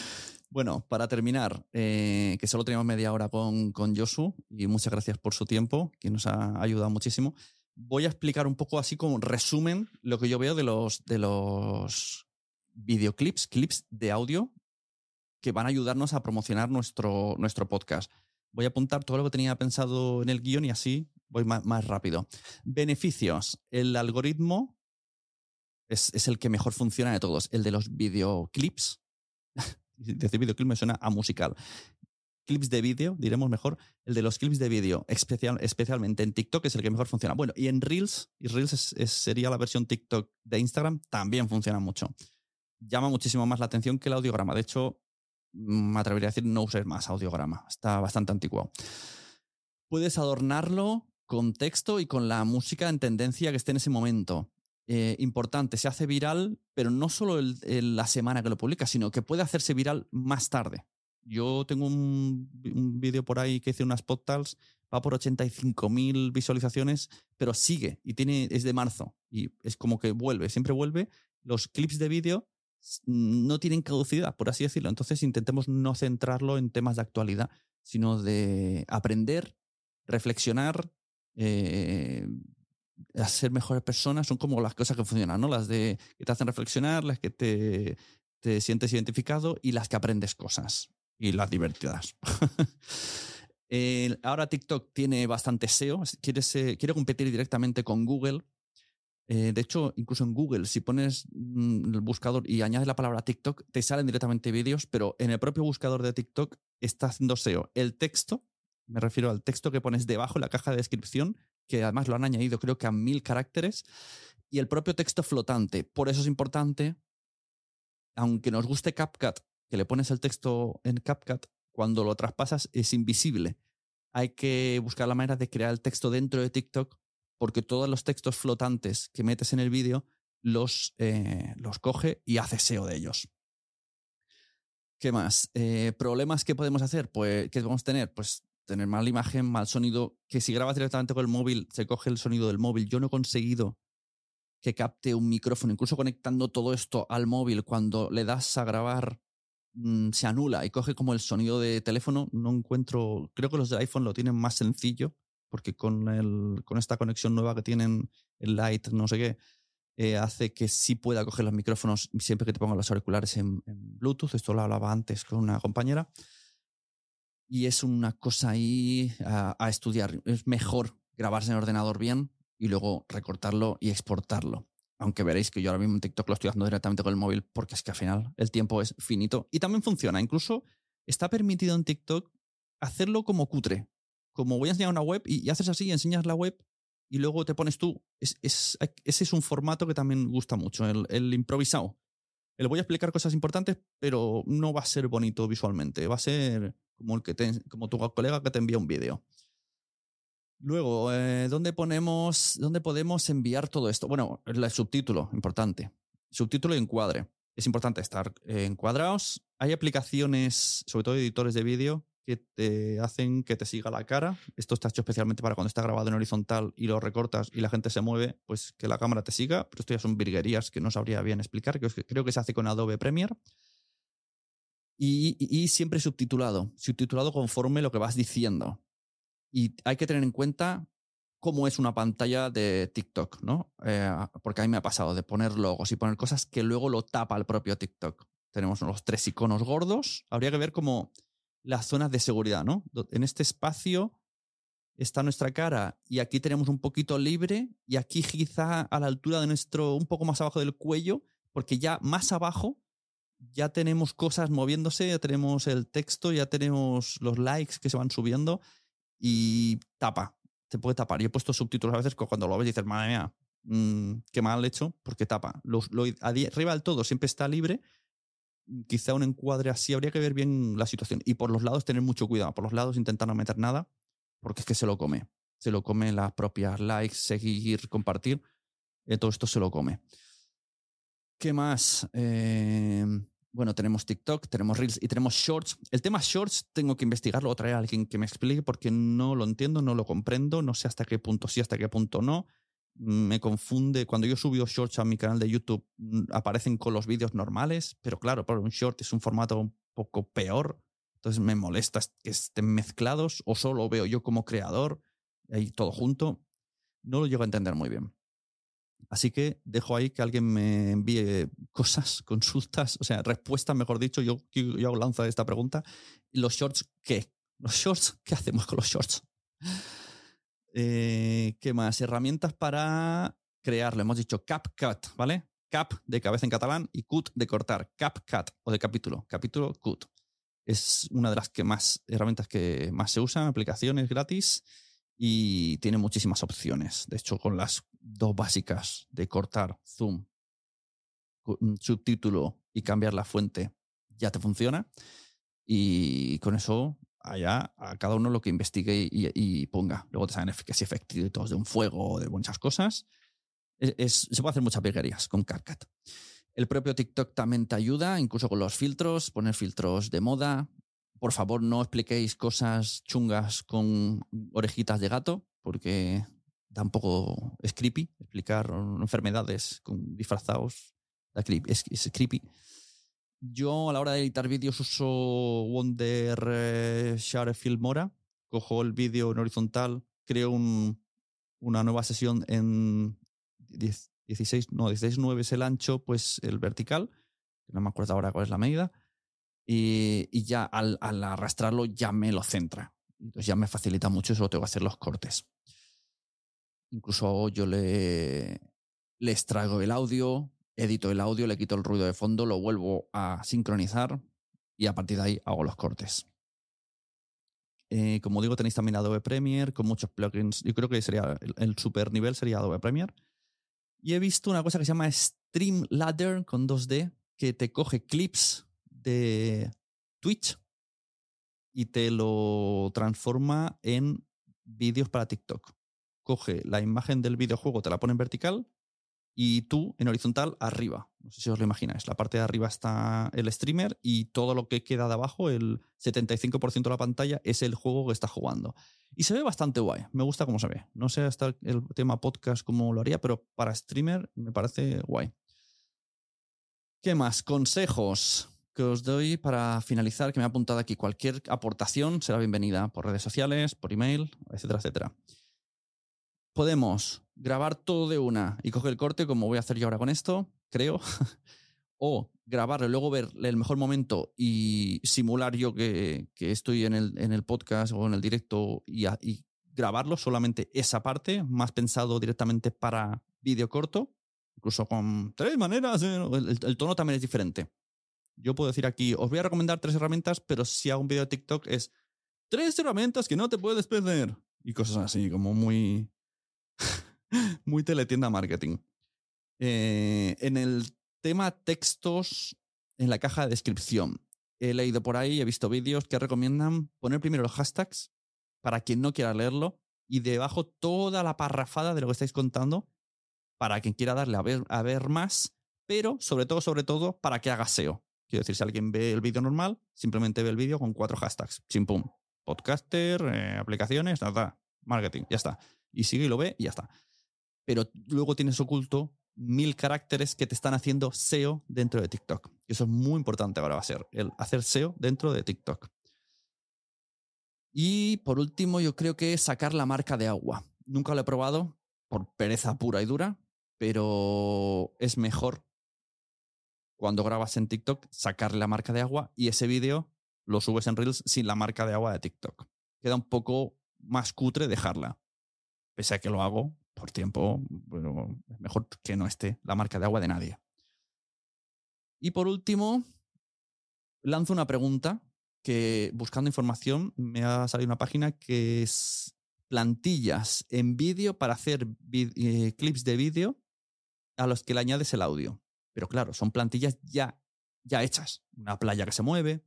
bueno, para terminar, eh, que solo teníamos media hora con, con Josu y muchas gracias por su tiempo, que nos ha ayudado muchísimo. Voy a explicar un poco así como resumen lo que yo veo de los, de los videoclips, clips de audio que van a ayudarnos a promocionar nuestro, nuestro podcast. Voy a apuntar todo lo que tenía pensado en el guion y así voy más, rápido. Beneficios. El algoritmo es, es el que mejor funciona de todos, el de los videoclips. Decir videoclip me suena a musical. Clips de vídeo, diremos mejor, el de los clips de vídeo, especial, especialmente en TikTok es el que mejor funciona. Bueno, y en Reels, y Reels es- sería la versión TikTok de Instagram, también funciona mucho. Llama muchísimo más la atención que el audiograma. De hecho, me atrevería a decir no uses más audiograma. Está bastante anticuado. Puedes adornarlo con texto y con la música en tendencia que esté en ese momento. Eh, importante, se hace viral, pero no solo el- la semana que lo publica, sino que puede hacerse viral más tarde. Yo tengo un, un vídeo por ahí que hice unas podcasts, va por 85.000 visualizaciones, pero sigue y tiene, es de marzo y es como que vuelve, siempre vuelve. Los clips de vídeo no tienen caducidad, por así decirlo. Entonces intentemos no centrarlo en temas de actualidad, sino de aprender, reflexionar, eh, a ser mejores personas. Son como las cosas que funcionan, ¿no? Las de que te hacen reflexionar, las que te, te sientes identificado y las que aprendes cosas. Y las divertidas. El- ahora TikTok tiene bastante SEO, quiere, se- quiere competir directamente con Google. Eh, de hecho, incluso en Google, si pones mm, el buscador y añades la palabra TikTok, te salen directamente vídeos, pero en el propio buscador de TikTok está haciendo SEO. El texto, me refiero al texto que pones debajo en la caja de descripción, que además lo han añadido creo que a mil caracteres, y el propio texto flotante. Por eso es importante, aunque nos guste CapCut, que le pones el texto en CapCut, cuando lo traspasas es invisible. Hay que buscar la manera de crear el texto dentro de TikTok porque todos los textos flotantes que metes en el vídeo los, eh, los coge y hace SEO de ellos. ¿Qué más? Eh, ¿Problemas que podemos hacer? Pues, ¿qué podemos tener? Pues tener mala imagen, mal sonido, que si grabas directamente con el móvil, se coge el sonido del móvil. Yo no he conseguido que capte un micrófono, incluso conectando todo esto al móvil, cuando le das a grabar, mm, se anula y coge como el sonido de teléfono. No encuentro, creo que los de iPhone lo tienen más sencillo, porque con, el, con esta conexión nueva que tienen, el Light, no sé qué, eh, hace que sí pueda coger los micrófonos siempre que te pongan los auriculares en, Bluetooth. Esto lo hablaba antes con una compañera. Y es una cosa ahí a, a estudiar. Es mejor grabarse en ordenador bien y luego recortarlo y exportarlo. Aunque veréis que yo ahora mismo en TikTok lo estoy haciendo directamente con el móvil porque es que al final el tiempo es finito. Y también funciona. Incluso está permitido en TikTok hacerlo como cutre. Como voy a enseñar una web y, haces así, enseñas la web y luego te pones tú. Es, es- ese es un formato que también gusta mucho, el, el improvisado. Le voy a explicar cosas importantes, pero no va a ser bonito visualmente. Va a ser como, el que te- como tu colega que te envía un vídeo. Luego, eh, ¿dónde ponemos, dónde podemos enviar todo esto? Bueno, el subtítulo, importante. Subtítulo y encuadre. Es importante estar eh, encuadrados. Hay aplicaciones, sobre todo editores de vídeo, que te hacen que te siga la cara. Esto está hecho especialmente para cuando está grabado en horizontal y lo recortas y la gente se mueve, pues que la cámara te siga. Pero esto ya son virguerías que no sabría bien explicar. que Creo que se hace con Adobe Premiere. Y, siempre subtitulado. Subtitulado conforme lo que vas diciendo. Y hay que tener en cuenta cómo es una pantalla de TikTok, ¿no? Eh, porque a mí me ha pasado de poner logos y poner cosas que luego lo tapa el propio TikTok. Tenemos los tres iconos gordos. Habría que ver como las zonas de seguridad, ¿no? En este espacio está nuestra cara y aquí tenemos un poquito libre y aquí quizá a la altura de nuestro, un poco más abajo del cuello, porque ya más abajo ya tenemos cosas moviéndose, ya tenemos el texto, ya tenemos los likes que se van subiendo y tapa, te puede tapar. Yo he puesto subtítulos a veces cuando lo ves dices, madre mía, mm, qué mal hecho, porque tapa. Lo, adi- arriba del todo siempre está libre. Quizá un encuadre así, habría que ver bien la situación. Y por los lados tener mucho cuidado. Por los lados intentar no meter nada, porque es que se lo come. Se lo come las propias likes, seguir, compartir. Eh, todo esto se lo come. ¿Qué más? Eh, bueno, tenemos TikTok, tenemos Reels y tenemos Shorts. El tema Shorts tengo que investigarlo o traer a alguien que me explique porque no lo entiendo, no lo comprendo, no sé hasta qué punto sí, hasta qué punto no. Me confunde. Cuando yo subo Shorts a mi canal de YouTube, mm, aparecen con los vídeos normales, pero claro, por un Short es un formato un poco peor. Entonces me molesta que estén mezclados o solo veo yo como creador, ahí todo junto. No lo llego a entender muy bien. Así que dejo ahí que alguien me envíe cosas, consultas, o sea, respuestas, mejor dicho. Yo, yo lanza esta pregunta. ¿Los shorts qué? ¿Los shorts? ¿Qué hacemos con los shorts? Eh, ¿Qué más? Herramientas para crear. Le hemos dicho CapCut, ¿vale? cap de cabeza en catalán y cut de cortar, cap cat o de capítulo, capítulo cut. Es una de las que más herramientas que más se usan, aplicaciones gratis y tiene muchísimas opciones. De hecho, con las dos básicas de cortar, zoom, subtítulo y cambiar la fuente, ya te funciona. Y con eso, allá, a cada uno lo que investigue y, ponga. Luego te salen efectos efectos de un fuego, de muchas cosas. Es, se puede hacer muchas virguerías con CapCut. El propio TikTok también te ayuda, incluso con los filtros, poner filtros de moda. Por favor, no expliquéis cosas chungas con orejitas de gato, porque tampoco es creepy explicar enfermedades con disfrazados. Es, es creepy. Yo a la hora de editar vídeos uso Wonder eh, Share Filmora. Cojo el vídeo en horizontal, creo una nueva sesión en 16, no, 16.9 es el ancho, pues el vertical. No me acuerdo ahora cuál es la medida. Y, ya al, arrastrarlo ya me lo centra. Entonces ya me facilita mucho, solo tengo que hacer los cortes. Incluso yo le, le extraigo el audio, edito el audio, le quito el ruido de fondo, lo vuelvo a sincronizar y a partir de ahí hago los cortes. Eh, como digo, tenéis también Adobe Premiere con muchos plugins. Yo creo que sería el, super nivel sería Adobe Premiere. Y he visto una cosa que se llama Streamladder con 2D, que te coge clips de Twitch y te lo transforma en vídeos para TikTok. Coge la imagen del videojuego, te la pone en vertical y tú en horizontal arriba. No sé si os lo imagináis. La parte de arriba está el streamer y todo lo que queda de abajo, el 75% de la pantalla, es el juego que está jugando. Y se ve bastante guay. Me gusta cómo se ve. No sé hasta el tema podcast cómo lo haría, pero para streamer me parece guay. ¿Qué más? Consejos que os doy para finalizar, que me ha apuntado aquí. Cualquier aportación será bienvenida por redes sociales, por email, etcétera, etcétera podemos grabar todo de una y coger el corte, como voy a hacer yo ahora con esto, creo, o grabarlo y luego ver el mejor momento y simular yo que, estoy en el, en el, podcast o en el directo y, grabarlo, solamente esa parte, más pensado directamente para vídeo corto, incluso con tres maneras, ¿eh? el, el, tono también es diferente. Yo puedo decir aquí, os voy a recomendar tres herramientas, pero si hago un vídeo de TikTok es tres herramientas que no te puedes perder. Y cosas así, como muy, muy teletienda marketing. Eh, en el tema textos en la caja de descripción, he leído por ahí, he visto vídeos que recomiendan poner primero los hashtags para quien no quiera leerlo y debajo toda la parrafada de lo que estáis contando para quien quiera darle a ver, a ver más, pero sobre todo, sobre todo, para que haga SEO. Quiero decir, si alguien ve el vídeo normal, simplemente ve el vídeo con cuatro hashtags. Chimpum. Podcaster, eh, aplicaciones, nada, marketing, ya está. Y sigue y lo ve y ya está pero luego tienes oculto mil caracteres que te están haciendo SEO dentro de TikTok. Y eso es muy importante ahora va a ser, el hacer SEO dentro de TikTok. Y por último, yo creo que sacar la marca de agua. Nunca lo he probado por pereza pura y dura, pero es mejor cuando grabas en TikTok sacarle la marca de agua y ese vídeo lo subes en Reels sin la marca de agua de TikTok. Queda un poco más cutre dejarla. Pese a que lo hago por tiempo, bueno, mejor que no esté la marca de agua de nadie. Y por último, lanzo una pregunta que buscando información me ha salido una página que es plantillas en vídeo para hacer eh, clips de vídeo a los que le añades el audio. Pero claro, son plantillas ya, ya hechas. Una playa que se mueve,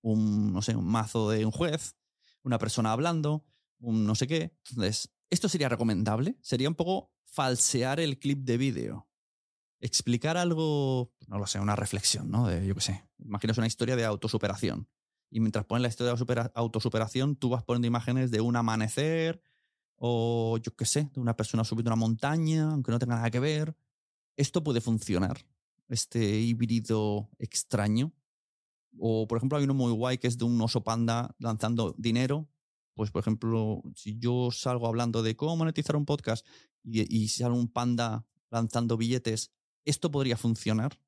un, no sé, un mazo de un juez, una persona hablando, un no sé qué. Entonces, esto sería recomendable. Sería un poco falsear el clip de vídeo. Explicar algo, no lo sé, una reflexión, ¿no? De, yo qué sé. Imaginas una historia de autosuperación. Y mientras pones la historia de autosuperación, tú vas poniendo imágenes de un amanecer o yo qué sé, de una persona subiendo una montaña, aunque no tenga nada que ver. Esto puede funcionar, este híbrido extraño. O, por ejemplo, hay uno muy guay que es de un oso panda lanzando dinero pues por ejemplo, si yo salgo hablando de cómo monetizar un podcast y, y sale un panda lanzando billetes, ¿esto podría funcionar?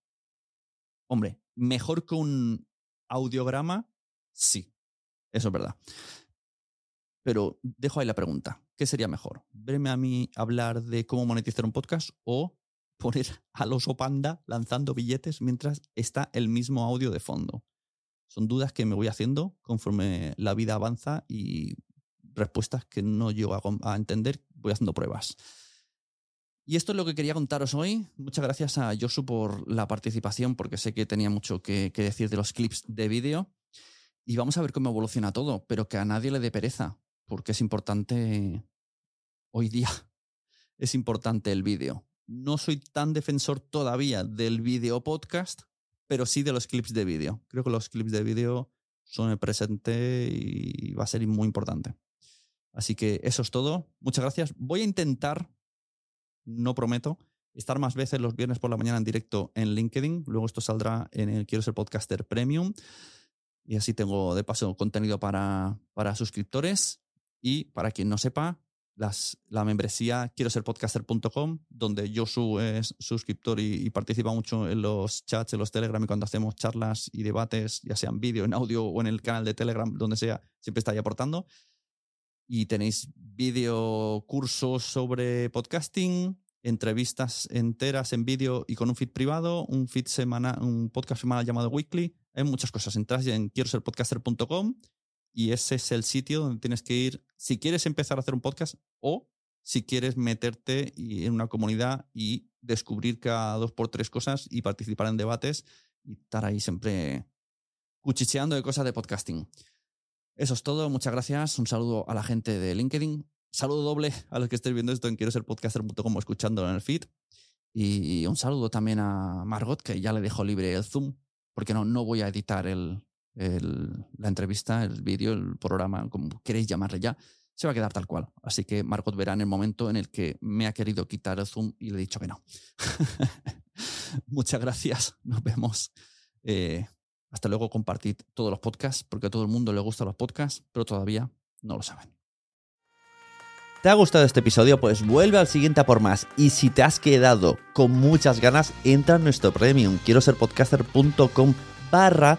Hombre, mejor que un audiograma, sí, eso es verdad. Pero dejo ahí la pregunta, ¿qué sería mejor? ¿Verme a mí hablar de cómo monetizar un podcast o poner al oso panda lanzando billetes mientras está el mismo audio de fondo. Son dudas que me voy haciendo conforme la vida avanza y respuestas que no llego a, entender, voy haciendo pruebas. Y esto es lo que quería contaros hoy. Muchas gracias a Josu por la participación, porque sé que tenía mucho que, que decir de los clips de vídeo. Y vamos a ver cómo evoluciona todo, pero que a nadie le dé pereza, porque es importante hoy día. Es importante el vídeo. No soy tan defensor todavía del vídeo podcast, pero sí de los clips de vídeo. Creo que los clips de vídeo son el presente y va a ser muy importante. Así que eso es todo. Muchas gracias. Voy a intentar, no prometo, estar más veces los viernes por la mañana en directo en LinkedIn. Luego esto saldrá en el Quiero ser podcaster premium. Y así tengo de paso contenido para, para suscriptores. Y para quien no sepa, la membresía quiero ser podcaster.com, donde Josu es suscriptor y, participa mucho en los chats, en los Telegram y cuando hacemos charlas y debates, ya sea en vídeo, en audio o en el canal de Telegram, donde sea, siempre está ahí aportando. Y tenéis vídeo cursos sobre podcasting, entrevistas enteras en vídeo y con un feed privado, un feed semana, un podcast semanal llamado Weekly. Hay muchas cosas. Entras en quiero ser podcaster.com y ese es el sitio donde tienes que ir si quieres empezar a hacer un podcast o si quieres meterte en una comunidad y descubrir cada dos por tres cosas y participar en debates y estar ahí siempre cuchicheando de cosas de podcasting. Eso es todo. Muchas gracias. Un saludo a la gente de LinkedIn. Saludo doble a los que estéis viendo esto en quiero ser podcaster.com escuchándolo en el feed. Y un saludo también a Margot, que ya le dejo libre el Zoom, porque no, no voy a editar la entrevista, el vídeo, el programa, como queréis llamarle ya, se va a quedar tal cual. Así que Margot verá en el momento en el que me ha querido quitar el Zoom y le he dicho que no. Muchas gracias. Nos vemos. Eh, hasta luego. Compartid todos los podcasts, porque a todo el mundo le gustan los podcasts, pero todavía no lo saben. ¿Te ha gustado este episodio? Pues vuelve al siguiente a por más. Y si te has quedado con muchas ganas, entra en nuestro premium. Quiero ser podcaster.com barra